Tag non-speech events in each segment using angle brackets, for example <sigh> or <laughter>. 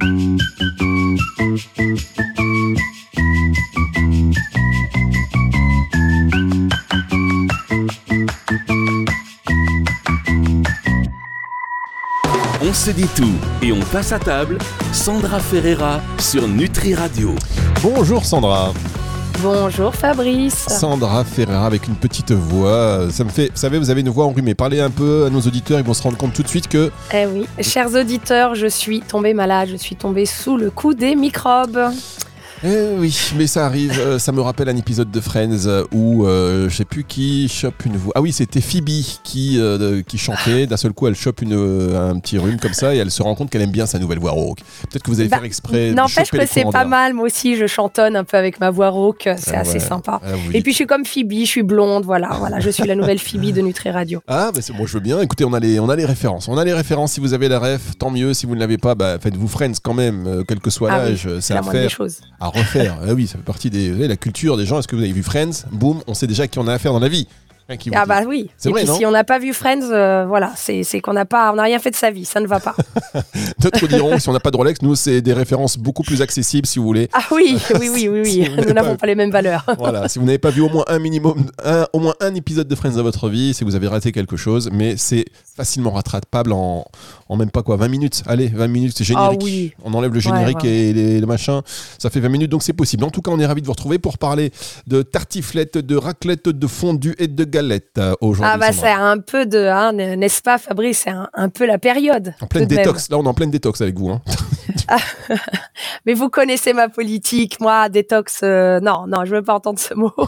On se dit tout et on passe à table. Sandra Ferreira sur Nutri Radio. Bonjour Sandra. Bonjour Fabrice. Sandra Ferreira avec une petite voix. Ça me fait, vous savez, vous avez une voix enrhumée. Parlez un peu à nos auditeurs, ils vont se rendre compte tout de suite que. Eh oui, chers auditeurs, je suis tombée malade, je suis tombée sous le coup des microbes. Eh oui, mais ça arrive. euh, ça me rappelle un épisode de Friends euh, où euh, je sais plus qui chope une voix. Ah oui, c'était Phoebe qui, euh, qui chantait. D'un seul coup, elle chope une, un petit rhume comme ça et elle se rend compte qu'elle aime bien sa nouvelle voix rauque. Peut-être que vous allez Bah, faire exprès. N'empêche que c'est pas mal, moi aussi je chantonne un peu avec ma voix rauque, c'est Ah assez ouais. sympa. Ah, Et dites- puis je suis comme Phoebe, je suis blonde, voilà, voilà, je suis la nouvelle Phoebe de Nutri Radio. Ah, bah c'est moi je veux bien. Écoutez, on a, les, on a les références. On a les références. Si vous avez la ref, tant mieux. Si vous ne l'avez pas, bah, faites-vous Friends quand même, quel que soit Ah oui, l'âge. c'est C'est la moindre des faire, choses. Refaire. ah oui, ça fait partie savez, la culture des gens. Est-ce que vous avez vu Friends? Boum, on sait déjà qui on a affaire dans la vie. Hein, qui vous Ah dit. bah oui. C'est Et vrai, puis si on n'a pas vu Friends, euh, voilà, c'est qu'on n'a pas, on n'a rien fait de sa vie, ça ne va pas. <laughs> D'autres diront, si on n'a pas de Rolex, nous, c'est des références beaucoup plus accessibles, si vous voulez. Ah oui, <laughs> oui, oui, oui, Si oui. Nous n'avons pas- pas les mêmes valeurs. <laughs> Voilà, si vous n'avez pas vu au moins un minimum, un, au moins un épisode de Friends dans votre vie, c'est que vous avez raté quelque chose, mais c'est facilement rattrapable en, en même pas quoi, 20 minutes. Allez, 20 minutes, c'est Ah générique. oui. On enlève le générique ouais, et les, le machin, ça fait 20 minutes, donc c'est possible. En tout cas, on est ravis de vous retrouver pour parler de tartiflette, de raclette, de fondue et de galettes euh, aujourd'hui. Ah bah c'est un peu de, hein, n'est-ce pas Fabrice, c'est un, un peu la période. En pleine même. détox, là on est en pleine détox avec vous. Hein. <laughs> <laughs> Mais vous connaissez ma politique, moi, détox, euh, non, non, je veux pas entendre ce mot. <laughs>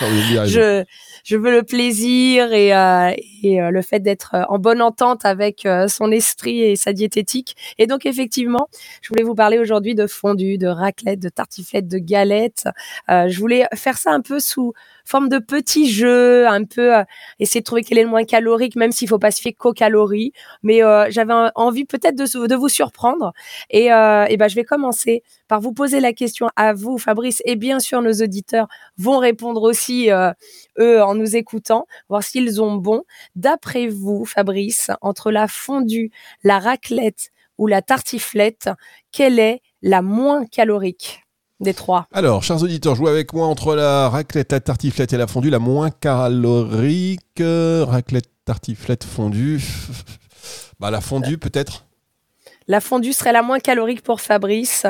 Ah je, je veux le plaisir et, euh, et euh, le fait d'être en bonne entente avec son esprit et sa diététique. Et donc, effectivement, je voulais vous parler aujourd'hui de fondue, de raclette, de tartiflette, de galettes. Euh, je voulais faire ça un peu sous forme de petits jeux, un peu euh, essayer de trouver quel est le moins calorique, même s'il faut pas se fier qu'aux calories. Mais euh, j'avais envie peut-être de, de vous surprendre. Et, euh, et ben, je vais commencer par vous poser la question à vous, Fabrice, et bien sûr nos auditeurs vont répondre aussi, euh, eux, en nous écoutant, voir s'ils ont bon. D'après vous, Fabrice, entre la fondue, la raclette ou la tartiflette, quelle est la moins calorique? Des trois Alors, chers auditeurs, jouez avec moi entre la raclette, la tartiflette et la fondue, la moins calorique. euh, Raclette, tartiflette, fondue. <laughs> Bah, la fondue, peut-être La fondue serait la moins calorique pour Fabrice.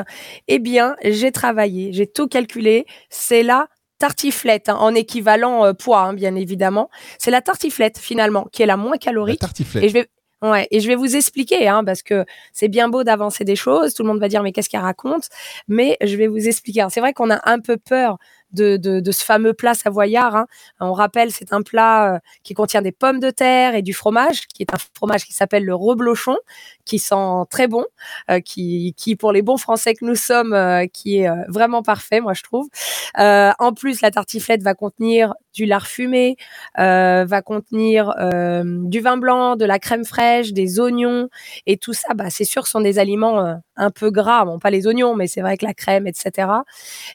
Eh bien, j'ai travaillé, j'ai tout calculé. C'est la tartiflette, hein, en équivalent euh, poids, hein, bien évidemment. C'est la tartiflette, finalement, qui est la moins La calorique. tartiflette. Et je vais, et je vais vous expliquer, hein, parce que c'est bien beau d'avancer des choses. Tout le monde va dire mais qu'est-ce qu'elle raconte? Mais je vais vous expliquer. C'est vrai qu'on a un peu peur de, ce fameux plat savoyard. hein. On rappelle, c'est un plat euh, qui contient des pommes de terre et du fromage, qui est un fromage qui s'appelle le reblochon, qui sent très bon, euh, qui, pour les bons Français que nous sommes, euh, qui est vraiment parfait, moi je trouve. En plus, la tartiflette va contenir du lard fumé, va contenir du vin blanc, de la crème fraîche, des oignons et tout ça. Bah, c'est sûr, sont des aliments un peu gras. Bon, pas les oignons, mais c'est vrai que la crème, etc.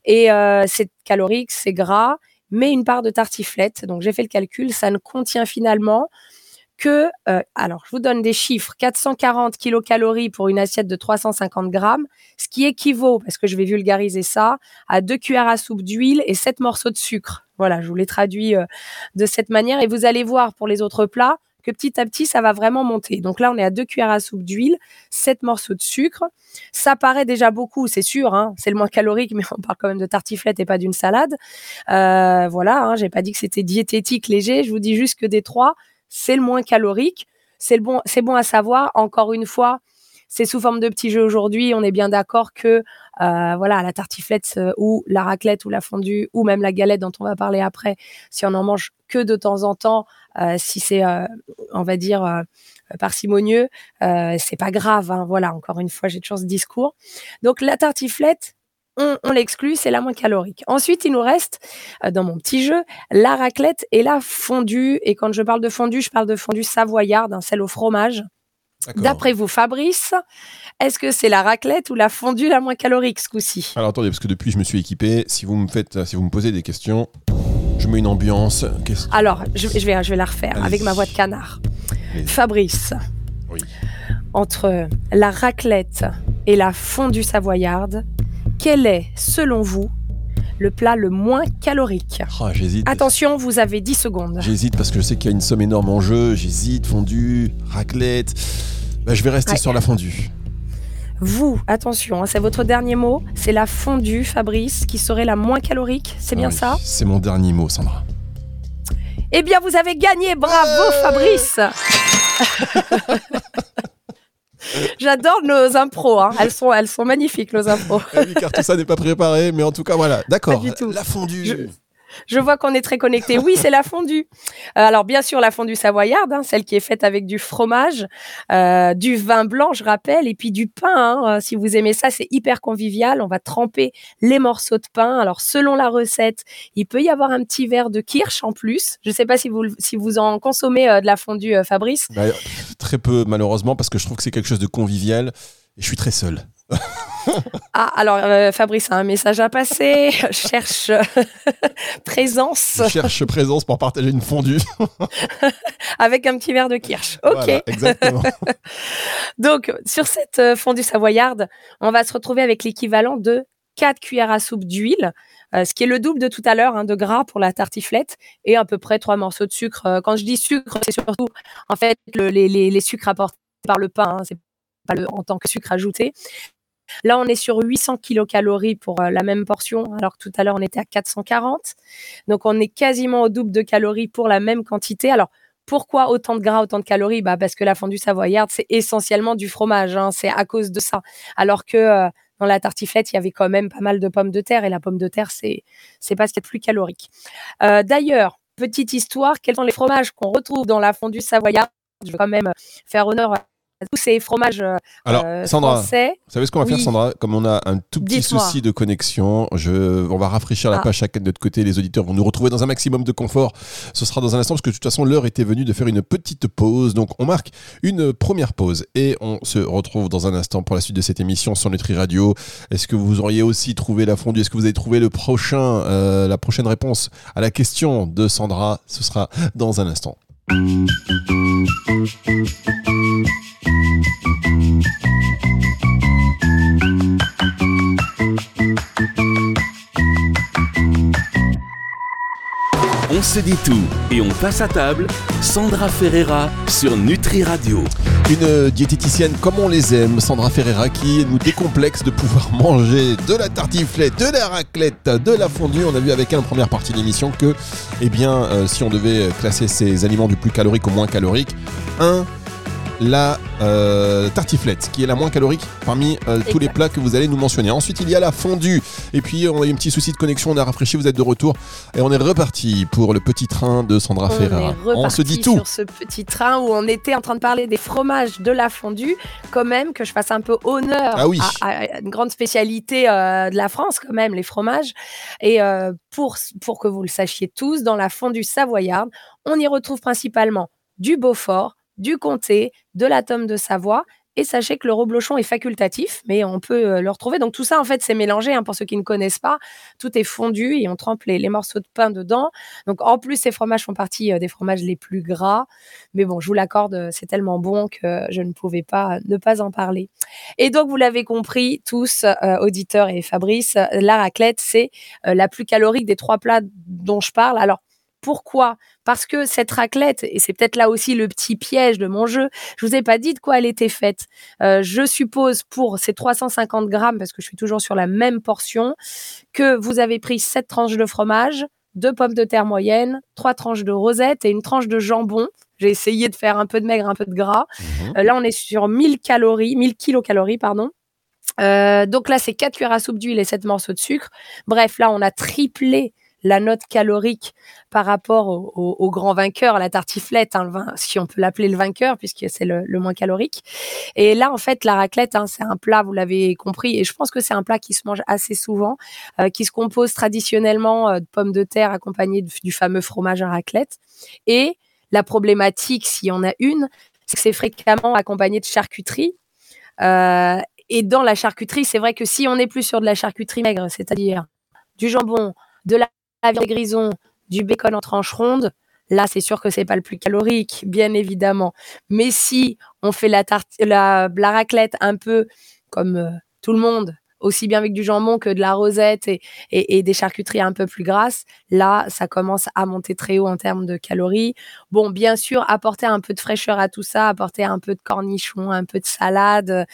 Et c'est calorique, c'est gras, mais une part de tartiflette. Donc j'ai fait le calcul, ça ne contient finalement que, euh, alors je vous donne des chiffres, 440 kilocalories pour une assiette de 350 grammes, ce qui équivaut, parce que je vais vulgariser ça, à deux cuillères à soupe d'huile et sept morceaux de sucre. Voilà, je vous les traduis euh, de cette manière et vous allez voir pour les autres plats que petit à petit, ça va vraiment monter. Donc là, on est à deux cuillères à soupe d'huile, sept morceaux de sucre. Ça paraît déjà beaucoup, c'est sûr, hein, c'est le moins calorique, mais <laughs> on parle quand même de tartiflette et pas d'une salade. Euh, voilà, hein, j'ai pas dit que c'était diététique léger, je vous dis juste que des trois, c'est le moins calorique. C'est bon, c'est bon à savoir. Encore une fois, c'est sous forme de petits jeux aujourd'hui. On est bien d'accord que euh, voilà, la tartiflette euh, ou la raclette ou la fondue ou même la galette dont on va parler après, si on en mange que de temps en temps, euh, si c'est, euh, on va dire, euh, parcimonieux, euh, c'est pas grave. hein. voilà, encore une fois, j'ai toujours ce discours. Donc la tartiflette, on, on l'exclut, c'est la moins calorique. Ensuite, il nous reste, euh, dans mon petit jeu, la raclette et la fondue. Et quand je parle de fondue, je parle de fondue savoyarde, un sel au fromage. D'après vous, Fabrice, est-ce que c'est la raclette ou la fondue la moins calorique ce coup-ci? Alors attendez, parce que depuis je me suis équipé. Si vous me faites, si vous me posez des questions, je mets une ambiance. Alors, je, je vais, je vais la refaire avec ma voix de canard. Fabrice, Oui. entre la raclette et la fondue savoyarde, quel est, selon vous, le plat le moins calorique Oh, j'hésite. Attention, vous avez 10 secondes. J'hésite parce que je sais qu'il y a une somme énorme en jeu. J'hésite, fondue, raclette. Bah, je vais rester Ouais. sur la fondue. Vous, attention, hein, c'est votre dernier mot. C'est la fondue, Fabrice, qui serait la moins calorique. C'est bien oui, ça C'est mon dernier mot, Sandra. Eh bien, vous avez gagné. Bravo, Fabrice. <laughs> <laughs> J'adore nos impros. hein. Elles, sont, elles sont magnifiques, nos impros. <laughs> Eh oui, car tout ça n'est pas préparé, mais en tout cas, voilà. D'accord. La fondue. Je- Je vois qu'on est très connectés. Oui, c'est la fondue. Euh, Alors, bien sûr, la fondue savoyarde, hein, celle qui est faite avec du fromage, euh, du vin blanc, je rappelle, et puis du pain. hein. Euh, si vous aimez ça, c'est hyper convivial. On va tremper les morceaux de pain. Alors, selon la recette, il peut y avoir un petit verre de kirsch en plus. Je ne sais pas si vous, si vous en consommez de la fondue, Fabrice. Bah, très peu, malheureusement, parce que je trouve que c'est quelque chose de convivial et je suis très seul. Ah, alors, euh, Fabrice a un message à passer. <laughs> Cherche euh, <laughs> présence Je cherche présence pour partager une fondue. <laughs> avec un petit verre de kirsch. Ok. Voilà, exactement. Donc, sur cette euh, fondue savoyarde, on va se retrouver avec l'équivalent de 4 cuillères à soupe d'huile, euh, ce qui est le double de tout à l'heure hein, de gras pour la tartiflette, et à peu près 3 morceaux de sucre. Quand je dis sucre, c'est surtout en fait le- les, les- les sucres apportés par le pain, hein, c'est pas le, en tant que sucre ajouté. Là, on est sur 800 kilocalories pour euh, la même portion, alors que tout à l'heure, on était à 440. Donc, on est quasiment au double de calories pour la même quantité. Alors, pourquoi autant de gras, autant de calories? Bah Parce que la fondue savoyarde, c'est essentiellement du fromage. hein, c'est à cause de ça. Alors que euh, dans la tartiflette, il y avait quand même pas mal de pommes de terre. Et la pomme de terre, c'est c'est pas ce qui est le plus calorique. Euh, D'ailleurs, petite histoire, quels sont les fromages qu'on retrouve dans la fondue savoyarde? Je veux quand même faire honneur à tous ces fromages euh, Alors, euh, Sandra, français. vous savez ce qu'on va faire. Sandra Comme on a un tout petit Dites-moi. souci de connexion, je, on va rafraîchir la Ah. page chacun de notre côté. Les auditeurs vont nous retrouver dans un maximum de confort. Ce sera dans un instant, parce que de toute façon, l'heure était venue de faire une petite pause. Donc, on marque une première pause et on se retrouve dans un instant pour la suite de cette émission sur Nutri Radio. Est-ce que vous auriez aussi trouvé la fondue? Est-ce que vous avez trouvé le prochain, euh, la prochaine réponse à la question de Sandra? Ce sera dans un instant. On se dit tout et on passe à table. Sandra Ferreira sur Nutri Radio. Une diététicienne comme on les aime, Sandra Ferreira, qui nous décomplexe de pouvoir <laughs> manger de la tartiflette, de la raclette, de la fondue. On a vu avec elle en première partie de l'émission que, eh bien, euh, si on devait classer ces aliments du plus calorique au moins calorique, un, la euh, tartiflette, qui est la moins calorique parmi euh, tous les plats que vous allez nous mentionner. Ensuite, il y a la fondue. Et puis, on a eu un petit souci de connexion, on a rafraîchi, vous êtes de retour. Et on est reparti pour le petit train de Sandra On Ferreira. est On se dit tout. sur ce petit train où on était en train de parler des fromages de la fondue. Quand même, que je fasse un peu honneur Ah oui. à, à une grande spécialité euh, de la France, quand même, les fromages. Et pour, pour que vous le sachiez tous, dans la fondue savoyarde, on y retrouve principalement du Beaufort, du Comté, de la tome de Savoie. Et sachez que le reblochon est facultatif, mais on peut euh, le retrouver. Donc tout ça, en fait, c'est mélangé. hein, pour ceux qui ne connaissent pas, tout est fondu et on trempe les, morceaux de pain dedans. Donc en plus, ces fromages font partie euh, des fromages les plus gras. Mais bon, je vous l'accorde, euh, c'est tellement bon que je ne pouvais pas ne pas en parler. Et donc, vous l'avez compris, tous, auditeurs et Fabrice, la raclette, c'est la plus calorique des trois plats dont je parle. Alors, pourquoi? Parce que cette raclette, et c'est peut-être là aussi le petit piège de mon jeu, je vous ai pas dit de quoi elle était faite. Euh, je suppose pour ces 350 grammes, parce que je suis toujours sur la même portion, que vous avez pris 7 tranches de fromage, deux pommes de terre moyennes, trois tranches de rosette et une tranche de jambon. J'ai essayé de faire un peu de maigre, un peu de gras. Mhm. Euh, là, on est sur 1000 calories, 1000 kilocalories, pardon. Euh, donc là, c'est 4 cuillères à soupe d'huile et 7 morceaux de sucre. Bref, là, on a triplé la note calorique par rapport au, grand vainqueur, la tartiflette, hein, le vin- si on peut l'appeler le vainqueur, puisque c'est le, moins calorique. Et là, en fait, la raclette, hein, c'est un plat, vous l'avez compris, et je pense que c'est un plat qui se mange assez souvent, euh, qui se compose traditionnellement euh, de pommes de terre accompagnées du, du fameux fromage à raclette. Et la problématique, s'il y en a une, c'est que c'est fréquemment accompagné de charcuterie. Euh, et dans la charcuterie, c'est vrai que si on est plus sur de la charcuterie maigre, c'est-à-dire du jambon, de la viande grison, du bacon en tranches rondes, là, c'est sûr que c'est pas le plus calorique, bien évidemment. Mais si on fait la, tarte, la, la raclette un peu comme euh, tout le monde, aussi bien avec du jambon que de la rosette et, et, et, des charcuteries un peu plus grasses, là, ça commence à monter très haut en termes de calories. Bon, bien sûr, apporter un peu de fraîcheur à tout ça, apporter un peu de cornichons, un peu de salade. Euh,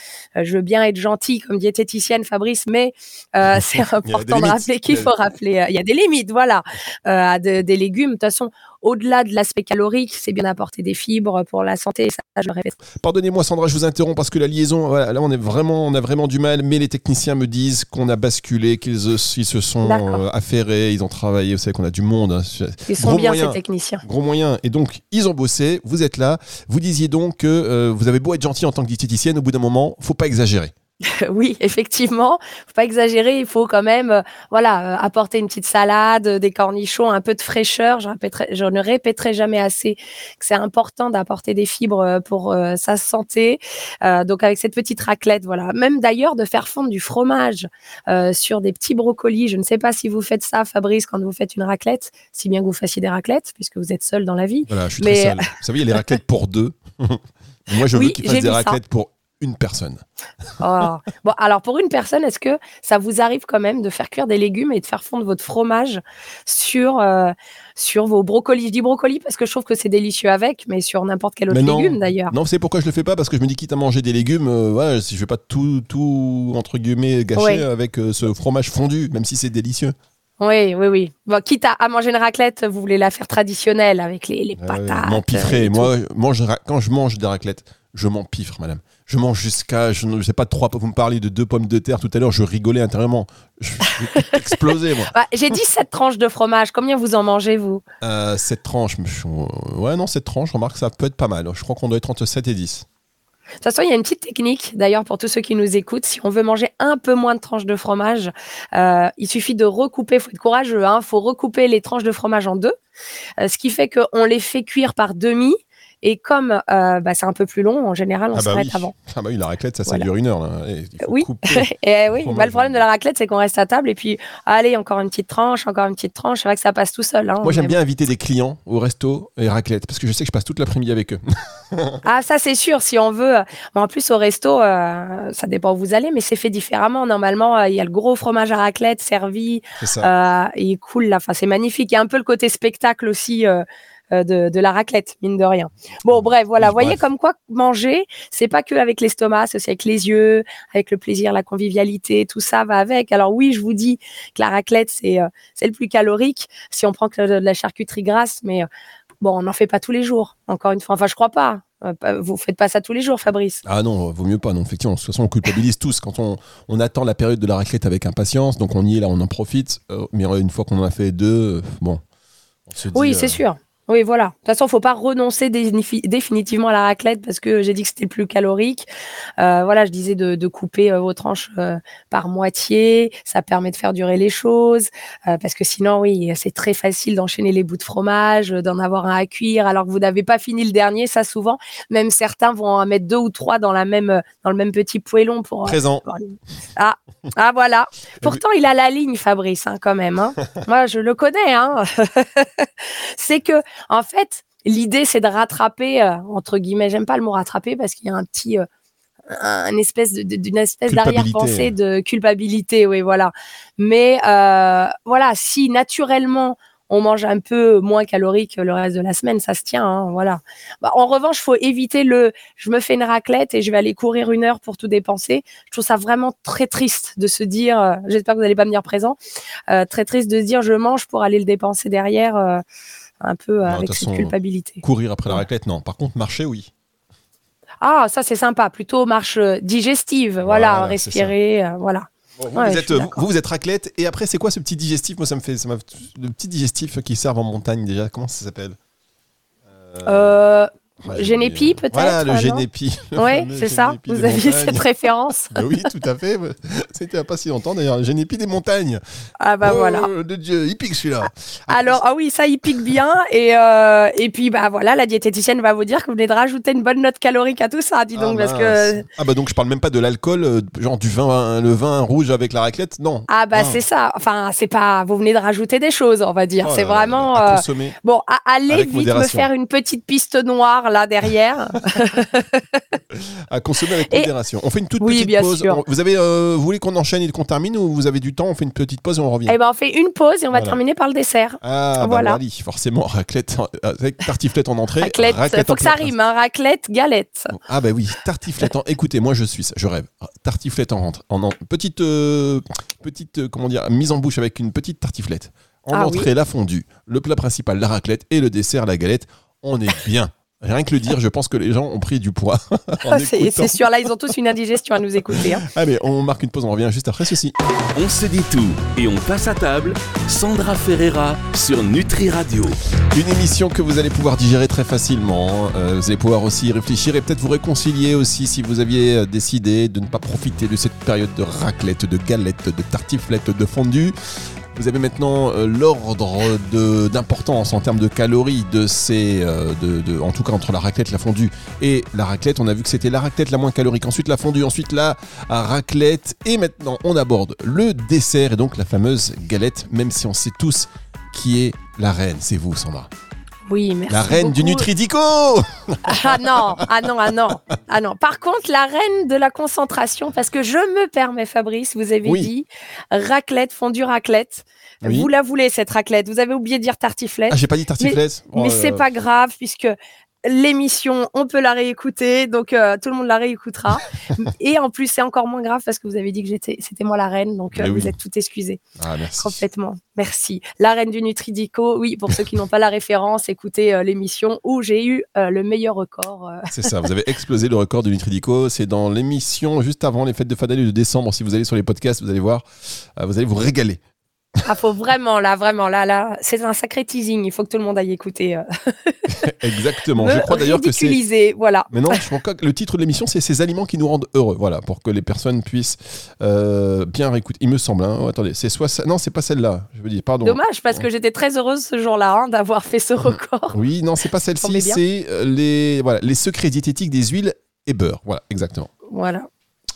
je veux bien être gentille comme diététicienne, Fabrice, mais euh, <laughs> c'est important de rappeler qu'il faut rappeler. Euh, il y a des limites, voilà, à des légumes. De toute façon, au-delà de l'aspect calorique, c'est bien d'apporter des fibres pour la santé. Ça, je le répète. Pardonnez-moi, Sandra, je vous interromps parce que la liaison, là, on est vraiment, on a vraiment du mal. Mais les techniciens me disent qu'on a basculé, qu'ils se sont affairés, ils ont travaillé. Vous savez qu'on a du monde. Hein. Ils sont bien ces techniciens. Gros moyens. Et donc, ils ont bossé. Vous êtes là. Vous disiez donc que euh, vous avez beau être gentil en tant que diététicienne, au bout d'un moment, faut pas exagérer. <laughs> oui, effectivement, faut pas exagérer. Il faut quand même, euh, voilà, euh, apporter une petite salade, des cornichons, un peu de fraîcheur. Je, je ne répéterai jamais assez que c'est important d'apporter des fibres euh, pour sa santé. donc avec cette petite raclette, voilà. Même d'ailleurs de faire fondre du fromage sur des petits brocolis. Je ne sais pas si vous faites ça, Fabrice, quand vous faites une raclette, si bien que vous fassiez des raclettes, puisque vous êtes seul dans la vie. Voilà, je suis très seul. Vous savez, il y a les raclettes pour deux. <laughs> Moi, je veux qu'ils fassent des raclettes pour une personne. <laughs> Oh. Bon, alors pour une personne, est-ce que ça vous arrive quand même de faire cuire des légumes et de faire fondre votre fromage sur, euh, sur vos brocolis? Je dis brocolis parce que je trouve que c'est délicieux avec, mais sur n'importe quel autre légume d'ailleurs. Non, c'est pourquoi je le fais pas parce que je me dis quitte à manger des légumes, euh, si je vais pas tout, tout entre guillemets gâcher avec euh, ce fromage fondu, même si c'est délicieux. Oui, oui, oui. Bon, quitte à, manger une raclette, vous voulez la faire traditionnelle avec les, les ah patates. M'empiffrer. Moi, quand je mange des raclettes, je m'empiffre, madame je mange jusqu'à, je ne sais pas, trois, vous me parliez de deux pommes de terre tout à l'heure, je rigolais intérieurement. Je vais <laughs> exploser, moi. Bah, j'ai dit sept tranches de fromage. Combien vous en mangez, vous? Euh, Sept tranches. Ouais, non, sept tranches, remarque, que ça peut être pas mal. Je crois qu'on doit être entre 7 et 10. De toute façon, il y a une petite technique, d'ailleurs, pour tous ceux qui nous écoutent. Si on veut manger un peu moins de tranches de fromage, euh, il suffit de recouper, il faut être courageux, il hein, faut recouper les tranches de fromage en deux, euh, ce qui fait qu'on les fait cuire par demi et comme euh, bah, c'est un peu plus long, en général, on ah bah s'arrête avant. Ah bah oui, la raclette, ça, ça dure une heure. Là. oui, et <laughs> oui. Bah, le problème de la raclette, c'est qu'on reste à table et puis, allez, encore une petite tranche, encore une petite tranche. C'est vrai que ça passe tout seul. Hein, Moi, j'aime bien inviter des clients au resto et raclette parce que je sais que je passe toute l'après-midi avec eux. <laughs> ah, ça, c'est sûr. Si on veut. en plus, au resto, euh, ça dépend où vous allez, mais c'est fait différemment. Normalement, euh, il y a le gros fromage à raclette servi. Ça. il coule là. Enfin, c'est magnifique. Il y a un peu le côté spectacle aussi. Euh, de, la raclette, mine de rien. Bon, bref, voilà. Vous voyez comme quoi manger, c'est pas que avec l'estomac, c'est aussi avec les yeux, avec le plaisir, la convivialité, tout ça va avec. Alors oui, je vous dis que la raclette, c'est euh, le plus calorique si on prend que de la charcuterie grasse, mais euh, bon, on n'en fait pas tous les jours. Encore une fois, enfin, je crois pas. Vous faites pas ça tous les jours, Fabrice Ah non, vaut mieux pas. Non, effectivement, de toute façon, on culpabilise tous quand on, on, attend la période de la raclette avec impatience. Donc on y est là, on en profite. mais une fois qu'on en a fait deux, bon. oui, c'est sûr. Oui, voilà. De toute façon, faut pas renoncer définitivement à la raclette parce que j'ai dit que c'était plus calorique. Euh, voilà, je disais de, de couper euh, vos tranches euh, par moitié. Ça permet de faire durer les choses euh, parce que sinon, oui, c'est très facile d'enchaîner les bouts de fromage, d'en avoir un à cuire alors que vous n'avez pas fini le dernier. Ça, souvent, même certains vont en mettre deux ou trois dans la même dans le même petit poêlon pour. Présent. Ah, ah voilà. Pourtant, il a la ligne, Fabrice, hein, quand même. Hein. <laughs> Moi, je le connais. Hein. <laughs> c'est que en fait, l'idée, c'est de rattraper, euh, entre guillemets, j'aime pas le mot rattraper parce qu'il y a un petit, euh, un espèce d'une espèce d'arrière-pensée de culpabilité, oui, voilà. Mais euh, voilà, si naturellement on mange un peu moins calorique le reste de la semaine, ça se tient, hein, voilà. Bah, en revanche, faut éviter le, je me fais une raclette et je vais aller courir une heure pour tout dépenser. Je trouve ça vraiment très triste de se dire, j'espère que vous n'allez pas me dire présent, très triste de se dire je mange pour aller le dépenser derrière un peu avec cette culpabilité. Courir après la raclette, non. Par contre, marcher, oui. Ah, ça c'est sympa. Plutôt marche euh, digestive. Voilà, respirer, euh, voilà. vous, vous, êtes, raclette et après c'est quoi ce petit digestif? Moi ça me fait ça le petit digestif qui servent en montagne déjà. Comment ça s'appelle? Euh, Génépi, peut-être Voilà, le Génépi. Oui, c'est ça. Vous aviez cette référence. Bah oui, tout à fait. C'était pas si longtemps d'ailleurs. Génépi des montagnes. Ah bah oh, voilà. De Dieu, il pique celui-là. Alors, ah oui, ça, il pique bien. Et, euh, et puis, bah voilà, la diététicienne va vous dire que vous venez de rajouter une bonne note calorique à tout ça, dis donc. Ah, parce que... ah bah donc, je parle même pas de l'alcool, euh, genre du vin, le vin rouge avec la raclette, non. Ah bah c'est ça. Enfin, c'est pas. Vous venez de rajouter des choses, on va dire. Oh c'est vraiment. À euh, Bon, allez vite me faire une petite piste noire là derrière. <laughs> à consommer avec modération. On fait une toute Oui, petite bien pause. sûr. Vous avez, euh, vous voulez qu'on enchaîne et qu'on termine ou vous avez du temps On fait une petite pause et on revient. Eh ben, on fait une pause et on va terminer par le dessert. Ah, bah voilà. Wally, forcément, raclette avec tartiflette en entrée. Raclette, raclette faut en que ça rime, hein, raclette, galette. Ah bah oui, tartiflette en... <laughs> Écoutez, moi je suis ça, je rêve. Tartiflette en rentre. En, en- petite, euh, petite euh, comment dire, mise en bouche avec une petite tartiflette. En Ah entrée, la fondue. Le plat principal, la raclette. Et le dessert, la galette. On est bien. Rien que le dire, je pense que les gens ont pris du poids. <laughs> Ah, c'est sûr, là, ils ont tous une indigestion à nous écouter. hein. <laughs> Allez, on marque une pause, on revient juste après ceci. On se dit tout et on passe à table. Sandra Ferreira sur Nutri Radio. Une émission que vous allez pouvoir digérer très facilement. Euh, vous allez pouvoir aussi y réfléchir et peut-être vous réconcilier aussi si vous aviez euh, décidé de ne pas profiter de cette période de raclette, de galette, de tartiflette, de fondue. Vous avez maintenant euh, l'ordre d'importance en termes de calories de ces, euh, en tout cas entre la raclette, la fondue et la raclette. On a vu que c'était la raclette la moins calorique, ensuite la fondue, ensuite la raclette et maintenant on aborde le dessert et donc la fameuse galette, même si on sait tous qui est la reine. C'est vous, Sandra. Oui, merci. La reine du. Nutridico <laughs> Ah non, ah non, ah non, ah non. Par contre, la reine de la concentration, parce que je me permets, Fabrice, vous avez Oui. dit raclette, fondue raclette. Oui. Vous la voulez, cette raclette. Vous avez oublié de dire tartiflette. Ah, j'ai pas dit tartiflette. Oh mais là c'est pas grave, puisque l'émission, on peut la réécouter, donc euh, tout le monde la réécoutera. <laughs> Et en plus, c'est encore moins grave parce que vous avez dit que j'étais, c'était moi la reine, donc euh, oui. vous êtes tout excusés. Ah, merci. Complètement. Merci. La reine du Nutridico. Oui, pour ceux qui n'ont pas la référence, écoutez euh, l'émission où j'ai eu le meilleur record. C'est ça, vous avez explosé le record du Nutridico. C'est dans l'émission juste avant les fêtes de fin d'année de décembre. Si vous allez sur les podcasts, vous allez voir, vous allez vous régaler. Ah, faut vraiment, là, vraiment, là, là, c'est un sacré teasing. Il faut que tout le monde aille écouter. euh, <laughs> Exactement. me Je crois d'ailleurs que c'est. voilà. Mais non, je crois que le titre de l'émission, c'est Ces aliments qui nous rendent heureux. Voilà, pour que les personnes puissent euh, bien réécouter. Il me semble, hein. Oh, attendez, c'est soit. ça- Non, c'est pas celle-là. Je veux dire, pardon. Dommage, parce que j'étais très heureuse ce jour-là hein, d'avoir fait ce record. Oui, non, c'est pas celle-ci. C'est euh, les, voilà, les secrets diététiques des huiles et beurre. Voilà, exactement. Voilà.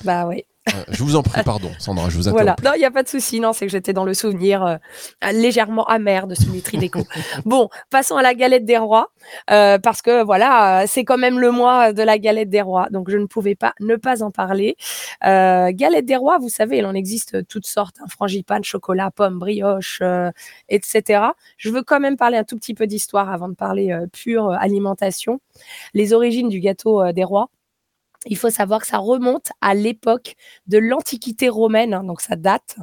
Bah oui. Euh, je vous en prie, pardon, Sandra, je vous Voilà. interromps. Non, il n'y a pas de souci. Non, c'est que j'étais dans le souvenir euh, légèrement amer de ce Nutrideco. <laughs> bon, passons à la galette des rois, euh, parce que voilà, c'est quand même le mois de la galette des rois, donc je ne pouvais pas ne pas en parler. Galette des rois, vous savez, il en existe toutes sortes, hein, frangipane, chocolat, pomme, brioche, etc. Je veux quand même parler un tout petit peu d'histoire avant de parler pure alimentation. Les origines du gâteau des rois. Il faut savoir que ça remonte à l'époque de l'Antiquité romaine, hein, donc ça date.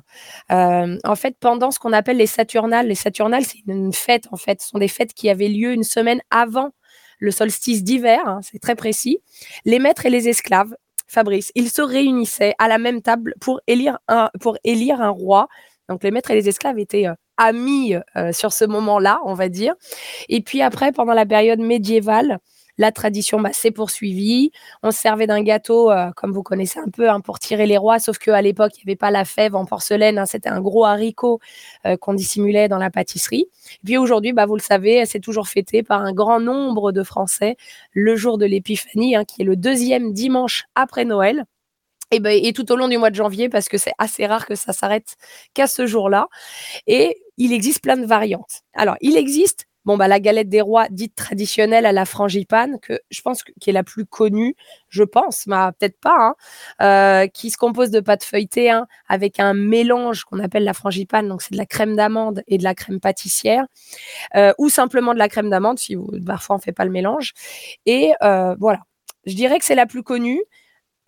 Euh, en fait, pendant ce qu'on appelle les Saturnales, les Saturnales, c'est une, fête, en fait, ce sont des fêtes qui avaient lieu une semaine avant le solstice d'hiver, hein, c'est très précis. Les maîtres et les esclaves, Fabrice, ils se réunissaient à la même table pour élire un, pour élire un roi. Donc les maîtres et les esclaves étaient euh, amis euh, sur ce moment-là, on va dire. Et puis après, pendant la période médiévale, la tradition bah, s'est poursuivie. On se servait d'un gâteau, euh, comme vous connaissez un peu, hein, pour tirer les rois, sauf qu'à l'époque, il n'y avait pas la fève en porcelaine, hein, c'était un gros haricot euh, qu'on dissimulait dans la pâtisserie. Puis aujourd'hui, bah, vous le savez, c'est toujours fêté par un grand nombre de Français le jour de l'Épiphanie, hein, qui est le deuxième dimanche après Noël. Et, ben, et tout au long du mois de janvier, parce que c'est assez rare que ça s'arrête qu'à ce jour-là. Et il existe plein de variantes. Alors, il existe Bah, la galette des rois dite traditionnelle à la frangipane, que je pense qui est la plus connue, je pense, mais ah, peut-être pas, hein, euh, qui se compose de pâte feuilletée hein, avec un mélange qu'on appelle la frangipane, donc c'est de la crème d'amande et de la crème pâtissière, euh, ou simplement de la crème d'amande, si vous, parfois on fait pas le mélange. Et euh, voilà, je dirais que c'est la plus connue.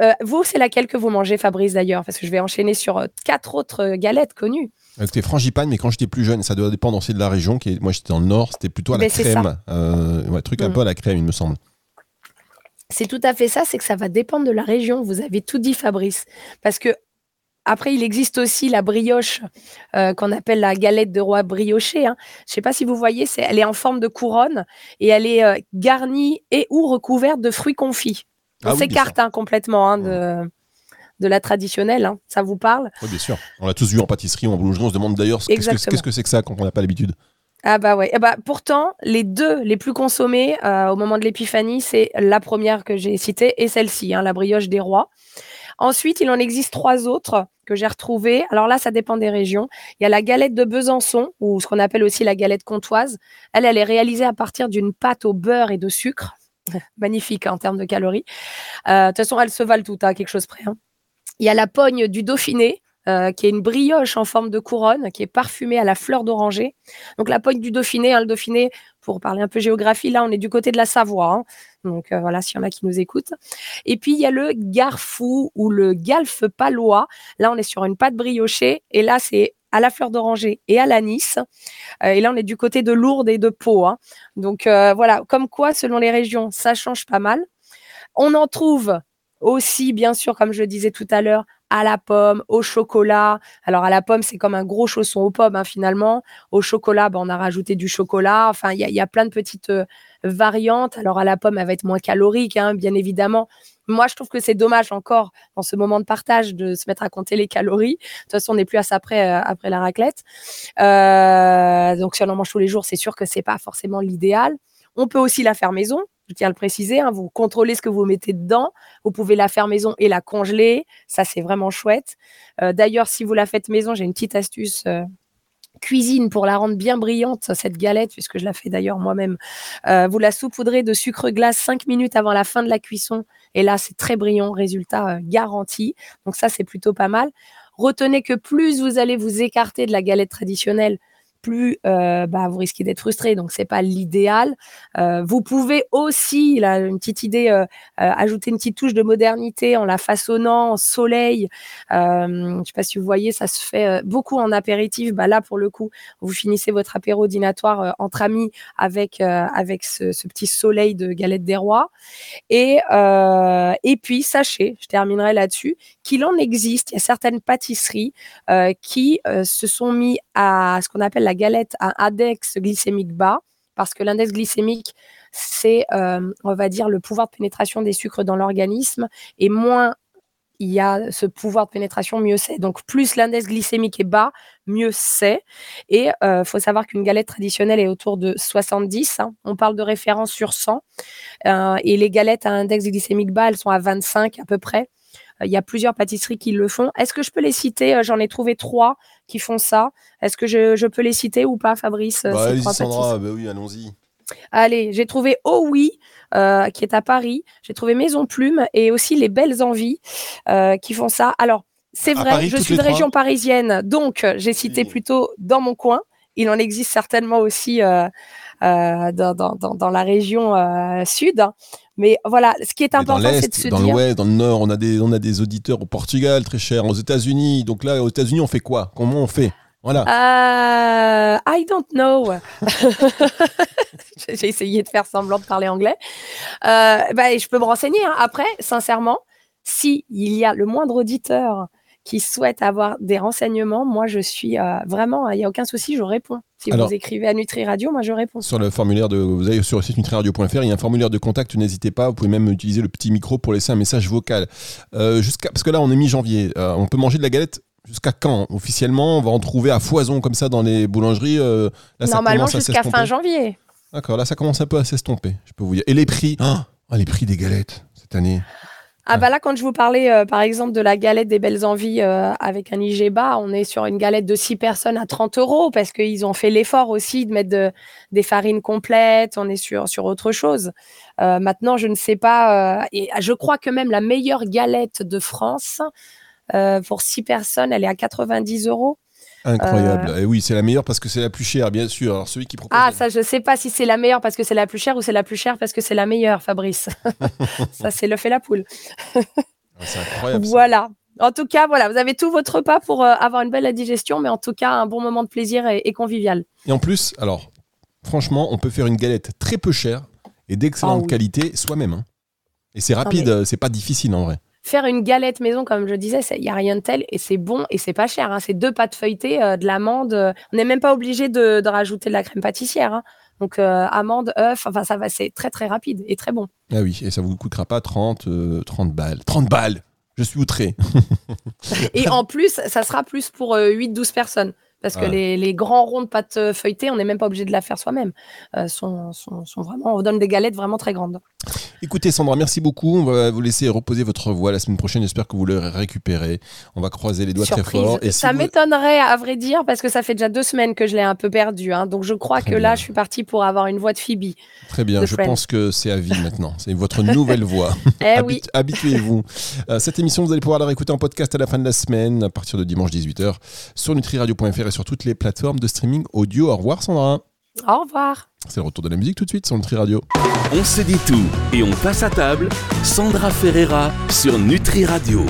Euh, vous, c'est laquelle que vous mangez, Fabrice, d'ailleurs? Parce que je vais enchaîner sur euh, quatre autres euh, galettes connues. Écoutez, frangipane, mais quand j'étais plus jeune, ça doit dépendre aussi de la région. Qui est, moi, j'étais dans le nord, c'était plutôt à la Mais c'est crème. Euh, ouais, truc un Mm. peu à la crème, il me semble. C'est tout à fait ça, c'est que ça va dépendre de la région. Vous avez tout dit, Fabrice. Parce que après, il existe aussi la brioche euh, qu'on appelle la galette de roi briochée. hein. Je ne sais pas si vous voyez, c'est, elle est en forme de couronne et elle est euh, garnie et ou recouverte de fruits confits. Ah On oui, s'écarte hein, complètement hein, de, de la traditionnelle. hein. Ça vous parle? Oui, bien sûr. On l'a tous vu en pâtisserie ou en boulangerie. On se demande d'ailleurs qu'est-ce que, c'est que ça quand on n'a pas l'habitude. Ah bah ouais. Eh bah, pourtant, les deux les plus consommés euh, au moment de l'épiphanie, c'est la première que j'ai citée et celle-ci, la brioche des rois. Ensuite, il en existe trois autres que j'ai retrouvées. Alors là, ça dépend des régions. Il y a la galette de Besançon, ou ce qu'on appelle aussi la galette comtoise. Elle, elle est réalisée à partir d'une pâte au beurre et de sucre. <laughs> magnifique en termes de calories. Euh, de toute façon, elles se valent toutes à quelque chose près. hein. Il y a la pogne du Dauphiné, euh, qui est une brioche en forme de couronne, qui est parfumée à la fleur d'oranger. Donc la pogne du Dauphiné, hein, le Dauphiné, pour parler un peu géographie, là on est du côté de la Savoie. hein. Donc euh, voilà, s'il y en a qui nous écoutent. Et puis il y a le garfou ou le galfe palois. Là on est sur une pâte briochée et là c'est à la fleur d'oranger et à l'anis. Euh, et là on est du côté de Lourdes et de Pau. hein. Donc euh, voilà, comme quoi selon les régions, ça change pas mal. On en trouve aussi, bien sûr, comme je disais tout à l'heure, à la pomme, au chocolat. Alors à la pomme, c'est comme un gros chausson aux pommes hein, finalement. Au chocolat, ben, on a rajouté du chocolat. Enfin, il y, a- il y a plein de petites euh, variantes. Alors à la pomme, elle va être moins calorique, hein, bien évidemment. Moi, je trouve que c'est dommage encore dans ce moment de partage de se mettre à compter les calories. De toute façon, on n'est plus à ça après, euh, après la raclette. Euh, donc si on en mange tous les jours, c'est sûr que c'est pas forcément l'idéal. On peut aussi la faire maison. Je tiens à le préciser, hein, vous contrôlez ce que vous mettez dedans. Vous pouvez la faire maison et la congeler. Ça, c'est vraiment chouette. Euh, D'ailleurs, si vous la faites maison, j'ai une petite astuce cuisine pour la rendre bien brillante, cette galette, puisque je la fais d'ailleurs moi-même. Vous la saupoudrez de sucre glace 5 minutes avant la fin de la cuisson. Et là, c'est très brillant, résultat euh, garanti. Donc ça, c'est plutôt pas mal. Retenez que plus vous allez vous écarter de la galette traditionnelle, plus euh, bah, vous risquez d'être frustré, donc c'est pas l'idéal. Euh, vous pouvez aussi, là, une petite idée, euh, ajouter une petite touche de modernité en la façonnant en soleil. Je sais pas si vous voyez, ça se fait beaucoup en apéritif. Bah là, pour le coup, vous finissez votre apéro dînatoire entre amis avec avec ce, petit soleil de galette des rois. Et et puis sachez, je terminerai là-dessus, qu'il en existe. Il y a certaines pâtisseries qui se sont mis à ce qu'on appelle galette à index glycémique bas, parce que l'index glycémique, c'est, euh, on va dire, le pouvoir de pénétration des sucres dans l'organisme, et moins il y a ce pouvoir de pénétration, mieux c'est. Donc plus l'index glycémique est bas, mieux c'est. Et il faut savoir qu'une galette traditionnelle est autour de 70. hein. On parle de référence sur 100. Euh, et les galettes à index glycémique bas, elles sont à 25 à peu près. Euh, Il y a plusieurs pâtisseries qui le font. Est-ce que je peux les citer? Euh, J'en ai trouvé trois qui font ça. Est-ce que je, je peux les citer ou pas, Fabrice euh, Bah, ces allez-y, trois Sandra, bah oui, allons-y. Allez, j'ai trouvé Oh Oui, euh, qui est à Paris. J'ai trouvé Maison Plume et aussi Les Belles Envies euh, qui font ça. Alors, c'est vrai, Paris, je suis de trois? région parisienne, donc j'ai cité Oui. plutôt dans mon coin. Il en existe certainement aussi euh, dans, dans, dans, dans la région euh, sud. hein. Mais voilà, ce qui est dans important, c'est de se dans dire. l'Ouest, dans le Nord, on a, des, on a des auditeurs au Portugal, très cher, aux États-Unis. Donc là, aux États-Unis, on fait quoi? Comment on fait? Voilà. Euh, I don't know. <laughs> <laughs> J'ai essayé de faire semblant de parler anglais. Euh, bah, je peux me renseigner. hein. Après, sincèrement, si il y a le moindre auditeur qui souhaite avoir des renseignements, moi, je suis euh, vraiment, il n'y a aucun souci, je réponds. Si Alors- vous écrivez à Nutri Radio, moi, je réponds. Sur le formulaire de, vous allez sur le site nutriradio.fr, il y a un formulaire de contact, n'hésitez pas, vous pouvez même utiliser le petit micro pour laisser un message vocal. Euh, jusqu'à, parce que là, on est mi-janvier, Euh, on peut manger de la galette jusqu'à quand Officiellement, on va en trouver à foison comme ça dans les boulangeries. euh, là, Normalement, jusqu'à fin janvier. D'accord, là, ça commence un peu à s'estomper, je peux vous dire. Et les prix? Ah, les prix des galettes cette année. Ah bah là, quand je vous parlais, euh, par exemple, de la galette des belles envies euh, avec un IG bas, on est sur une galette de 6 personnes à 30 euros parce qu'ils ont fait l'effort aussi de mettre de- des farines complètes. On est sur, sur autre chose. Euh, maintenant, je ne sais pas. et je crois que même la meilleure galette de France, pour 6 personnes, elle est à 90 euros. Incroyable. Et oui, c'est la meilleure parce que c'est la plus chère, bien sûr. Alors, celui qui propose. Ah, ça, je sais pas si c'est la meilleure parce que c'est la plus chère ou c'est la plus chère parce que c'est la meilleure, Fabrice. <laughs> ça, c'est le fait la poule. Ah, c'est incroyable. ça. Voilà. En tout cas, voilà, vous avez tout votre repas pour euh, avoir une belle digestion, mais en tout cas, un bon moment de plaisir et, et convivial. Et en plus, alors, franchement, on peut faire une galette très peu chère et d'excellente Ah oui. qualité soi-même. hein. Et c'est rapide, euh, c'est pas difficile en vrai. Faire une galette maison, comme je disais, il n'y a rien de tel et c'est bon et c'est pas cher. hein. C'est deux pâtes feuilletées, euh, de l'amande. euh, on n'est même pas obligé de, de rajouter de la crème pâtissière. hein. Donc, euh, amande, œuf, enfin, ça va, c'est très très rapide et très bon. Ah oui, et ça vous coûtera pas 30, euh, 30 balles. 30 balles Je suis outré. <laughs> Et en plus, ça sera plus pour euh, 8-12 personnes. Parce que les, les grands ronds de pâte euh, feuilletée, on n'est même pas obligé de la faire soi-même. Euh, sont, sont, sont vraiment, on donne des galettes vraiment très grandes. Écoutez Sandra, merci beaucoup. On va vous laisser reposer votre voix la semaine prochaine. J'espère que vous le récupérez. On va croiser les doigts très fort. Et si ça vous- m'étonnerait, à vrai dire, parce que ça fait déjà deux semaines que je l'ai un peu perdu. hein. donc je crois Très que bien. là, je suis partie pour avoir une voix de Phoebe. Très bien, je Friends. pense que c'est à vie maintenant. C'est votre nouvelle voix. <laughs> Eh oui. Habituez-vous. Euh, cette émission, vous allez pouvoir la réécouter en podcast à la fin de la semaine, à partir de dimanche 18h, sur nutriradio.fr et sur toutes les plateformes de streaming audio. Au revoir Sandra. Au revoir. C'est le retour de la musique tout de suite sur Nutri Radio. On se dit tout et on passe à table. Sandra Ferreira sur Nutri Radio.